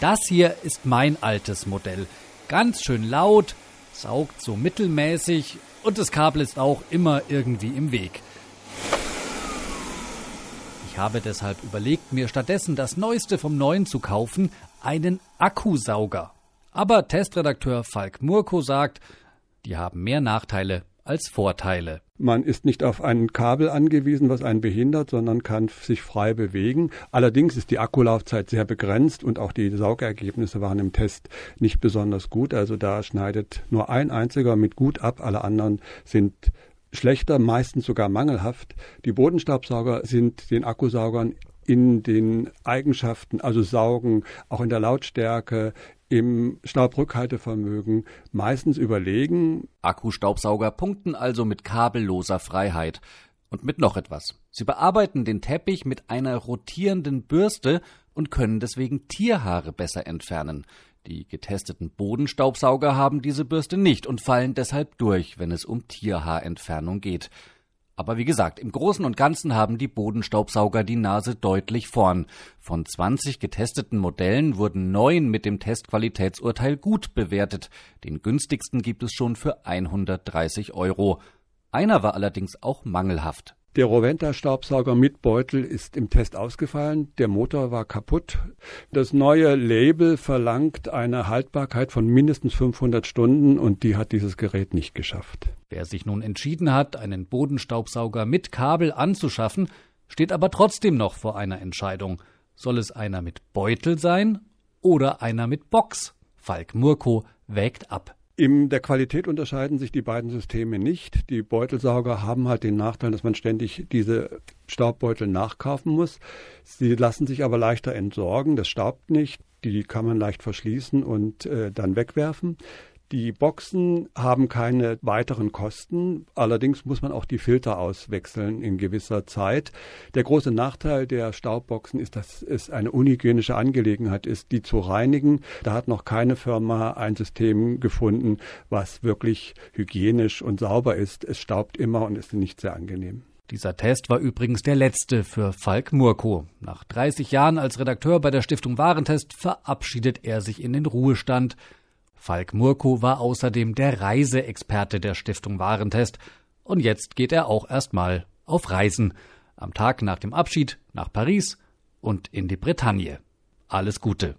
Das hier ist mein altes Modell. Ganz schön laut, saugt so mittelmäßig und das Kabel ist auch immer irgendwie im Weg. Ich habe deshalb überlegt, mir stattdessen das Neueste vom Neuen zu kaufen, einen Akkusauger. Aber Testredakteur Falk Murko sagt, die haben mehr Nachteile als Vorteile. Man ist nicht auf ein Kabel angewiesen, was einen behindert, sondern kann sich frei bewegen. Allerdings ist die Akkulaufzeit sehr begrenzt und auch die Saugergebnisse waren im Test nicht besonders gut. Also da schneidet nur ein einziger mit gut ab. Alle anderen sind schlechter, meistens sogar mangelhaft. Die Bodenstaubsauger sind den Akkusaugern in den Eigenschaften, also Saugen, auch in der Lautstärke, im Staubrückhaltevermögen meistens überlegen. Akkustaubsauger punkten also mit kabelloser Freiheit. Und mit noch etwas. Sie bearbeiten den Teppich mit einer rotierenden Bürste und können deswegen Tierhaare besser entfernen. Die getesteten Bodenstaubsauger haben diese Bürste nicht und fallen deshalb durch, wenn es um Tierhaarentfernung geht. Aber wie gesagt, im Großen und Ganzen haben die Bodenstaubsauger die Nase deutlich vorn. Von 20 getesteten Modellen wurden neun mit dem Testqualitätsurteil gut bewertet. Den günstigsten gibt es schon für 130 Euro. Einer war allerdings auch mangelhaft. Der Roventa-Staubsauger mit Beutel ist im Test ausgefallen. Der Motor war kaputt. Das neue Label verlangt eine Haltbarkeit von mindestens 500 Stunden und die hat dieses Gerät nicht geschafft. Wer sich nun entschieden hat, einen Bodenstaubsauger mit Kabel anzuschaffen, steht aber trotzdem noch vor einer Entscheidung. Soll es einer mit Beutel sein oder einer mit Box? Falk Murko wägt ab. In der Qualität unterscheiden sich die beiden Systeme nicht. Die Beutelsauger haben halt den Nachteil, dass man ständig diese Staubbeutel nachkaufen muss. Sie lassen sich aber leichter entsorgen, das staubt nicht. Die kann man leicht verschließen und äh, dann wegwerfen. Die Boxen haben keine weiteren Kosten. Allerdings muss man auch die Filter auswechseln in gewisser Zeit. Der große Nachteil der Staubboxen ist, dass es eine unhygienische Angelegenheit ist, die zu reinigen. Da hat noch keine Firma ein System gefunden, was wirklich hygienisch und sauber ist. Es staubt immer und ist nicht sehr angenehm. Dieser Test war übrigens der letzte für Falk Murko. Nach 30 Jahren als Redakteur bei der Stiftung Warentest verabschiedet er sich in den Ruhestand. Falk Murko war außerdem der Reiseexperte der Stiftung Warentest und jetzt geht er auch erstmal auf Reisen. Am Tag nach dem Abschied nach Paris und in die Bretagne. Alles Gute.